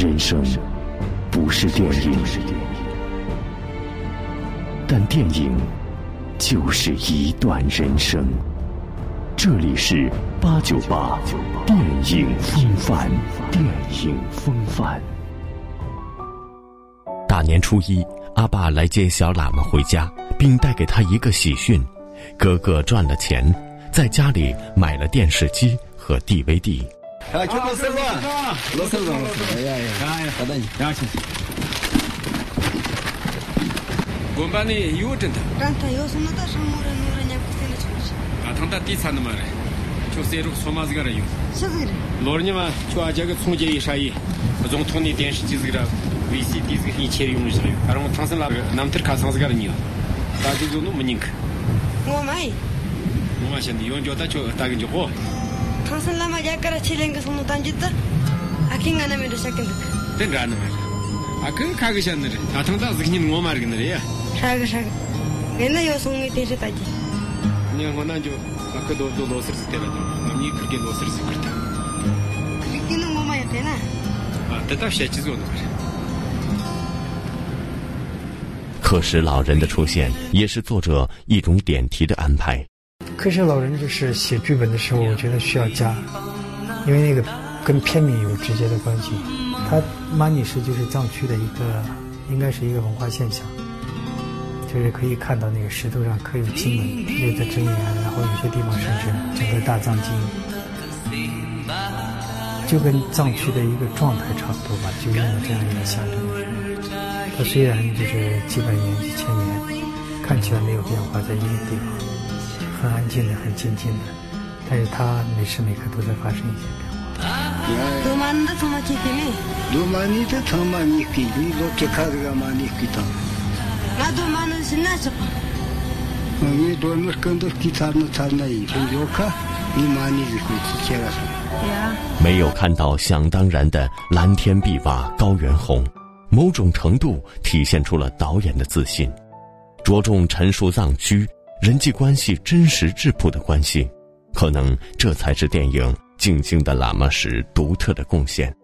人生不是电影，但电影就是一段人生。这里是八九八电影风范，电影风范。大年初一，阿爸来接小喇嘛回家，并带给他一个喜讯：哥哥赚了钱，在家里买了电视机和 DVD。 야, 저거 쓸어. 너 쓸어. 야, 야. 야, 야. 가다니. 야, 치. 곰바니 유튼다. 단타 요스나다 상모레 노르냐 쿠텔레 치. 아, 단타 티산나 마레. 조세르 소마즈가라 유. 시즈그레. 로르니마 초아자가 총제 이샤이. 정통니 덴시 지즈그라. 위시 디즈그 이체리 용무즈요. 아롱 탄산라 남터 카상즈가라 니요. 다지존노 무닝. 오마이. 오마이 챤디 용조다 초 다긴 조고. 可是老人的出现，也是作者一种点题的安排。科学老人就是写剧本的时候，我觉得需要加，因为那个跟片名有直接的关系。他玛尼石就是藏区的一个，应该是一个文化现象，就是可以看到那个石头上刻有经文、有的真言，然后有些地方甚至整个大藏经，就跟藏区的一个状态差不多吧，就用了这样一个象征。它虽然就是几百年、几千年，看起来没有变化，在一个地方。很安静的，很静静的，但是它每时每刻都在发生一些变化。没有看到想当然的蓝天碧瓦、高原红，某种程度体现出了导演的自信，着重陈述藏区。人际关系真实质朴的关系，可能这才是电影《静静的喇嘛》时独特的贡献。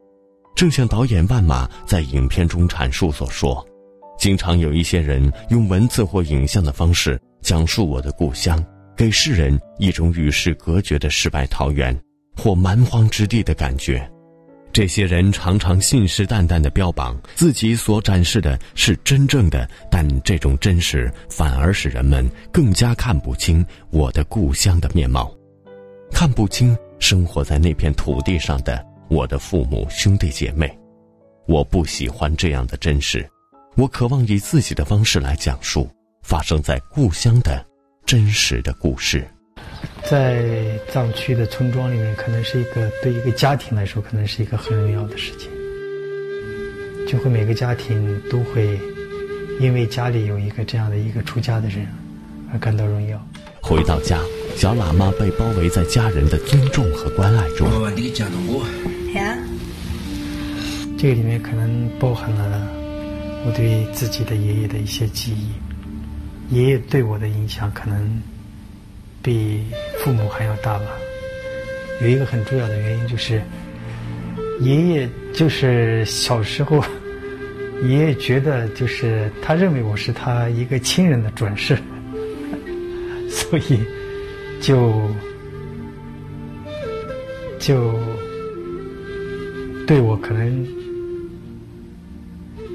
正像导演万马在影片中阐述所说，经常有一些人用文字或影像的方式讲述我的故乡，给世人一种与世隔绝的世外桃源或蛮荒之地的感觉。这些人常常信誓旦旦地标榜自己所展示的是真正的，但这种真实反而使人们更加看不清我的故乡的面貌，看不清生活在那片土地上的我的父母兄弟姐妹。我不喜欢这样的真实，我渴望以自己的方式来讲述发生在故乡的真实的故事。在藏区的村庄里面，可能是一个对一个家庭来说，可能是一个很荣耀的事情。就会每个家庭都会因为家里有一个这样的一个出家的人而感到荣耀。回到家，小喇嘛被包围在家人的尊重和关爱中。呀，这个里面可能包含了我对自己的爷爷的一些记忆，爷爷对我的影响可能。比父母还要大吧？有一个很重要的原因就是，爷爷就是小时候，爷爷觉得就是他认为我是他一个亲人的转世，所以就就对我可能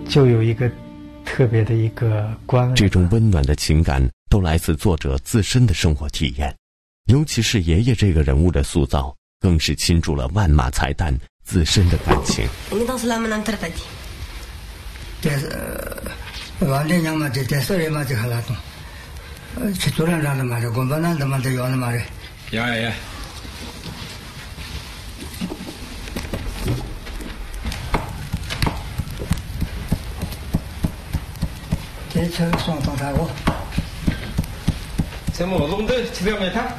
就有一个特别的一个关爱。这种温暖的情感。都来自作者自身的生活体验，尤其是爷爷这个人物的塑造，更是倾注了万马才旦自身的感情。这就很难懂。呃，去做人让的嘛，这工作难的嘛，这要的嘛的。呀呀呀！这车双双开过。怎么弄的？吃不没他？你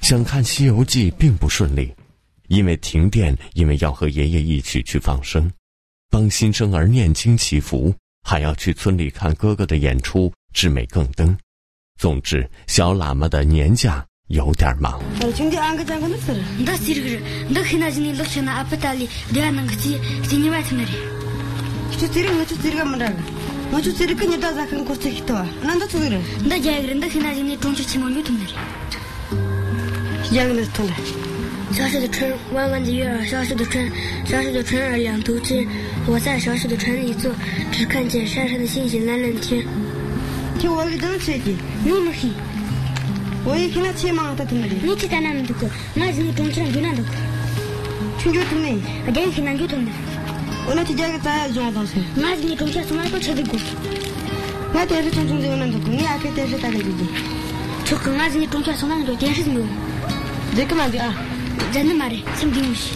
想看《西游记》并不顺利，因为停电，因为要和爷爷一起去放生，帮新生儿念经祈福，还要去村里看哥哥的演出，智美更登。总之，小喇嘛的年假有点忙。小小的春，弯弯的月儿，小小的春，消失的春儿两头尖。我在小小的船里坐，只看见山上的星星蓝蓝天。听我给灯吹的，有么黑？西？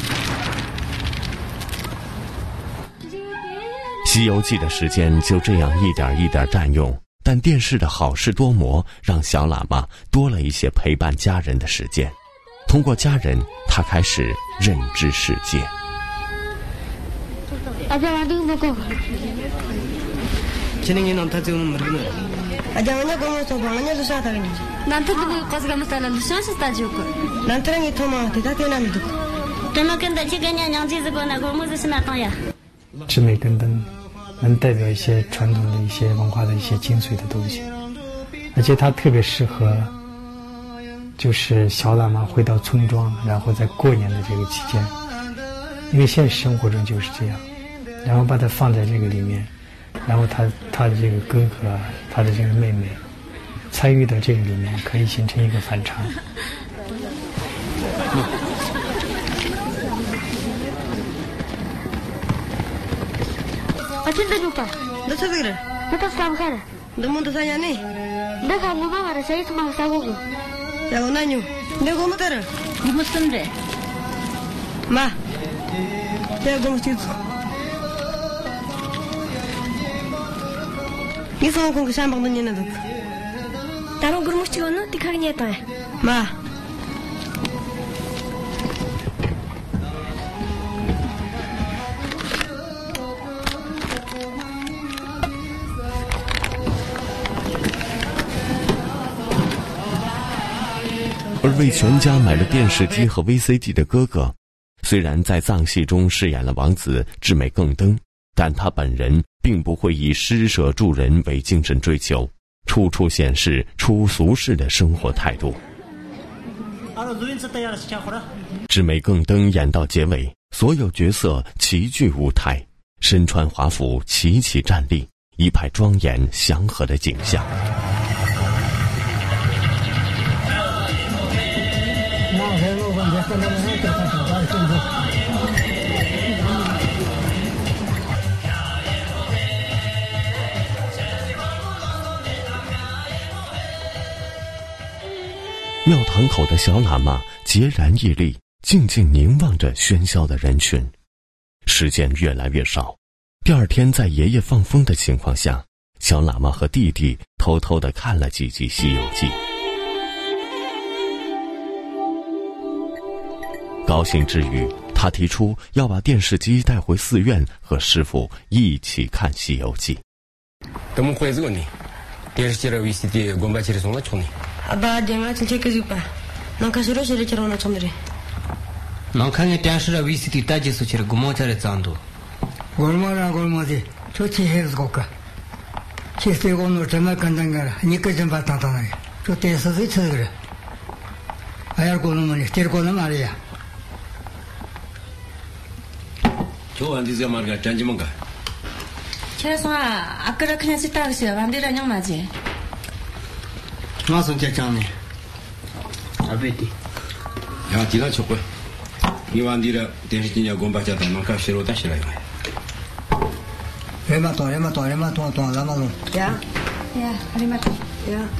游记》的时间就这样一点一点占用，但电视的好事多磨，让小喇嘛多了一些陪伴家人的时间。通过家人，他开始认知世界。能代表一些传统的一些文化的一些精髓的东西，而且它特别适合，就是小喇嘛回到村庄，然后在过年的这个期间，因为现实生活中就是这样，然后把它放在这个里面，然后他他的这个哥哥，他的这个妹妹。参与到这个里面，可以形成一个反差。Atin da dupa. Da sabigra. Mata slam khara. Da mun da sanya ne. Da ka mu ba mara sai kuma sa go. Ya ona nyu. Da go mutar. Ni muslim re. Ma. Da go mutin. Ni sa ko ko sham ba mun ni na duk. Taron gurmush chi onu tikag ni ta. Ma. 为全家买了电视机和 VCD 的哥哥，虽然在藏戏中饰演了王子志美更登，但他本人并不会以施舍助人为精神追求。处处显示出俗世的生活态度。志美更登演到结尾，所有角色齐聚舞台，身穿华服齐齐站立，一派庄严祥和的景象。庙堂口的小喇嘛孑然屹立，静静凝望着喧嚣的人群。时间越来越少，第二天在爷爷放风的情况下，小喇嘛和弟弟偷偷的看了几集《西游记》。高兴之余，他提出要把电视机带回寺院，和师傅一起看《西游记》。 아바 데마 칠체케 지파 난카 시로 시레 체로나 쳔드레 난카게 땡시라 위시티 따지스 체르 고모차레 짠도 골모라 골모지 초치 헤즈 고카 치스테 고노 테마 칸당가라 니케 좀 바타타나 초테스 위치 그래 아야 고노모니 테르 고노 마리아 저 안디제 마르가 짠지문가 최소한 아까라 그냥 쓰다가 시야 반대라냥 맞지 马上就讲嘞，阿贝蒂，呀，地上吃过。你往地了电视机要供把家当，门口拾罗达拾来用。哎，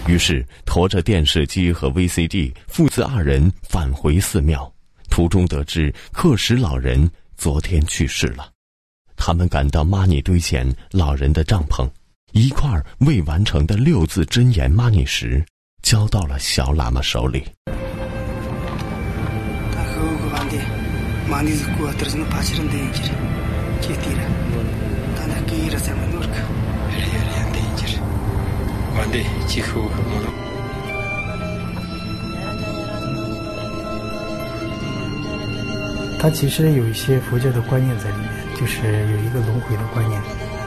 于是，驮着电视机和 VCD，父子二人返回寺庙。途中得知，克什老人昨天去世了。他们赶到玛尼堆前，老人的帐篷，一块未完成的六字真言玛尼石。交到了小喇嘛手里。他其实有一些佛教的观念在里面，就是有一个轮回的观念。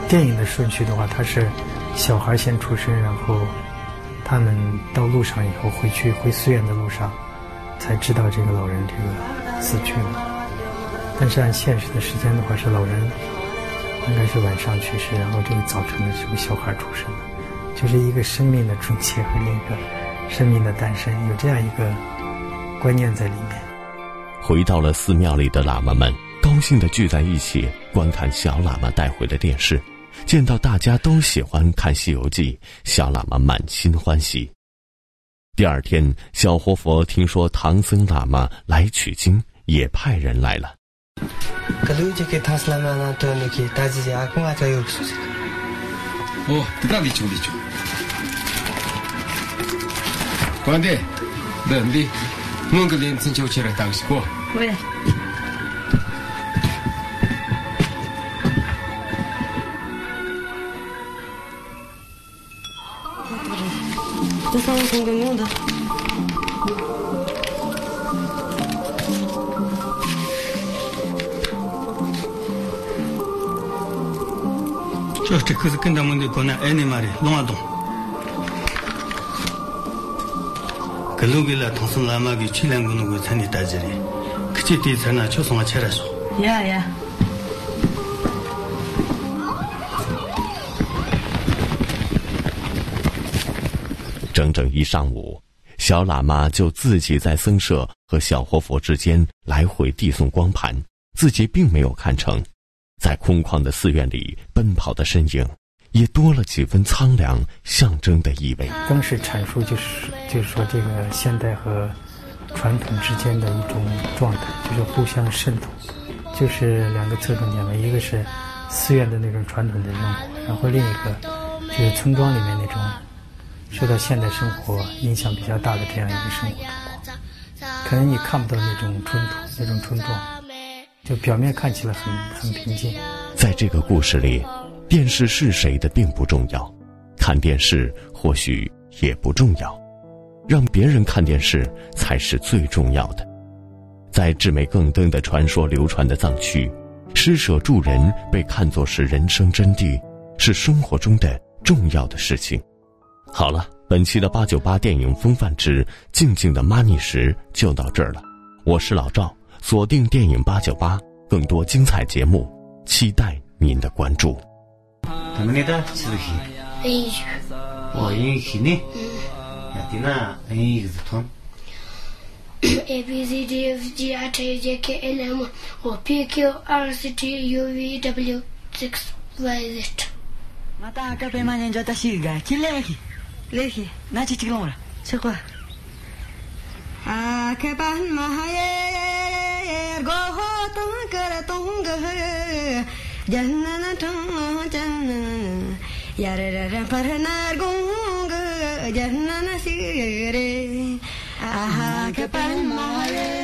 电影的顺序的话，他是小孩先出生，然后。他们到路上以后回去回寺院的路上，才知道这个老人这个死去了。但是按现实的时间的话，是老人应该是晚上去世，然后这个早晨的时候小孩出生了，就是一个生命的终结和另一个生命的诞生，有这样一个观念在里面。回到了寺庙里的喇嘛们，高兴地聚在一起观看小喇嘛带回的电视。见到大家都喜欢看西游记小喇嘛满心欢喜。第二天小活佛听说唐僧喇嘛来取经也派人来了。哦在那里就里去关帝冷的蒙古林进球去了当时过这上面同个用的。这这可是跟咱们的国内爱尼玛的弄啊懂。格鲁格拉同是拉玛给去两个那个城里打起来，可这地产呢，就送我起来说。呀呀。整整一上午，小喇嘛就自己在僧舍和小活佛之间来回递送光盘，自己并没有看成，在空旷的寺院里奔跑的身影。也多了几分苍凉，象征的意味。更是阐述，就是就是说，这个现代和传统之间的一种状态，就是互相渗透，就是两个侧重点嘛。一个是寺院的那种传统的生活，然后另一个就是村庄里面那种受到现代生活影响比较大的这样一个生活状况。可能你看不到那种冲突，那种冲撞，就表面看起来很很平静。在这个故事里。电视是谁的并不重要，看电视或许也不重要，让别人看电视才是最重要的。在至美更登的传说流传的藏区，施舍助人被看作是人生真谛，是生活中的重要的事情。好了，本期的八九八电影风范之《静静的妈尼时》就到这儿了。我是老赵，锁定电影八九八，更多精彩节目，期待您的关注。啊，我给你，嗯，呀，你那英语怎么？A B C D F G H I J K L M，我 P Q R S T U V W X Y Z。那大哥，别骂人，叫他是个，进来。Lehi, Najih 啊开斑马呀